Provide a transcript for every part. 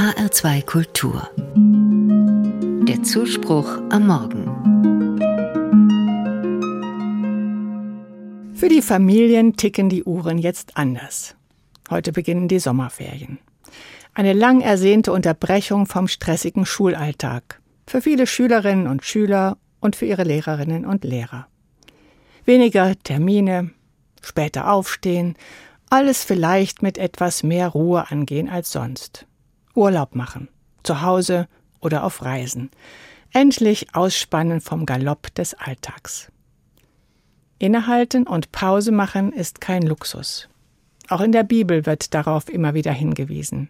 HR2 Kultur. Der Zuspruch am Morgen. Für die Familien ticken die Uhren jetzt anders. Heute beginnen die Sommerferien. Eine lang ersehnte Unterbrechung vom stressigen Schulalltag. Für viele Schülerinnen und Schüler und für ihre Lehrerinnen und Lehrer. Weniger Termine, später aufstehen, alles vielleicht mit etwas mehr Ruhe angehen als sonst. Urlaub machen, zu Hause oder auf Reisen. Endlich ausspannen vom Galopp des Alltags. Innehalten und Pause machen ist kein Luxus. Auch in der Bibel wird darauf immer wieder hingewiesen.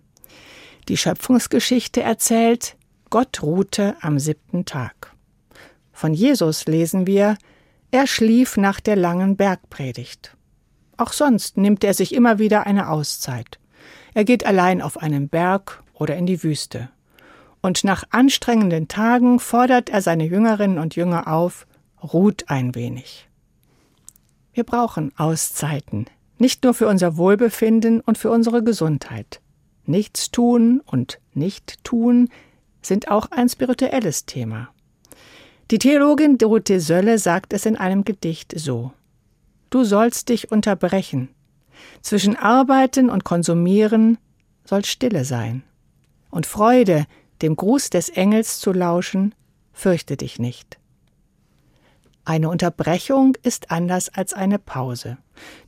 Die Schöpfungsgeschichte erzählt, Gott ruhte am siebten Tag. Von Jesus lesen wir, er schlief nach der langen Bergpredigt. Auch sonst nimmt er sich immer wieder eine Auszeit. Er geht allein auf einen Berg oder in die Wüste. Und nach anstrengenden Tagen fordert er seine Jüngerinnen und Jünger auf, ruht ein wenig. Wir brauchen Auszeiten, nicht nur für unser Wohlbefinden und für unsere Gesundheit. Nichts tun und nicht tun sind auch ein spirituelles Thema. Die Theologin Dorothee Sölle sagt es in einem Gedicht so. Du sollst dich unterbrechen. Zwischen Arbeiten und Konsumieren soll Stille sein. Und Freude, dem Gruß des Engels zu lauschen, fürchte dich nicht. Eine Unterbrechung ist anders als eine Pause.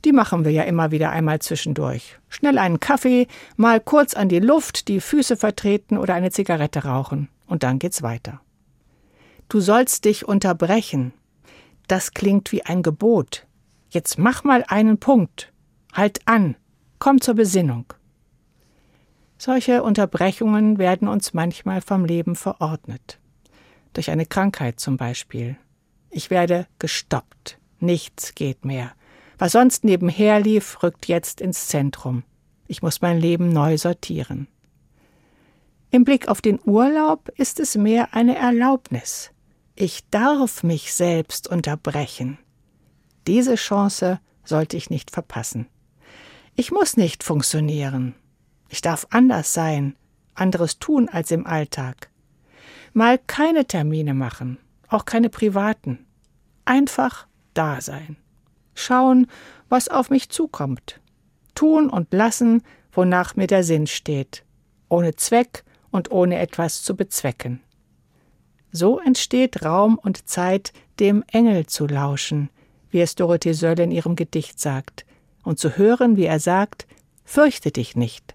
Die machen wir ja immer wieder einmal zwischendurch. Schnell einen Kaffee, mal kurz an die Luft, die Füße vertreten oder eine Zigarette rauchen. Und dann geht's weiter. Du sollst dich unterbrechen. Das klingt wie ein Gebot. Jetzt mach mal einen Punkt. Halt an. Komm zur Besinnung. Solche Unterbrechungen werden uns manchmal vom Leben verordnet. Durch eine Krankheit zum Beispiel. Ich werde gestoppt. Nichts geht mehr. Was sonst nebenher lief, rückt jetzt ins Zentrum. Ich muss mein Leben neu sortieren. Im Blick auf den Urlaub ist es mehr eine Erlaubnis. Ich darf mich selbst unterbrechen. Diese Chance sollte ich nicht verpassen. Ich muss nicht funktionieren. Ich darf anders sein, anderes tun als im Alltag. Mal keine Termine machen, auch keine privaten. Einfach da sein. Schauen, was auf mich zukommt. Tun und lassen, wonach mir der Sinn steht. Ohne Zweck und ohne etwas zu bezwecken. So entsteht Raum und Zeit, dem Engel zu lauschen, wie es Dorothee Sölle in ihrem Gedicht sagt, und zu hören, wie er sagt, fürchte dich nicht.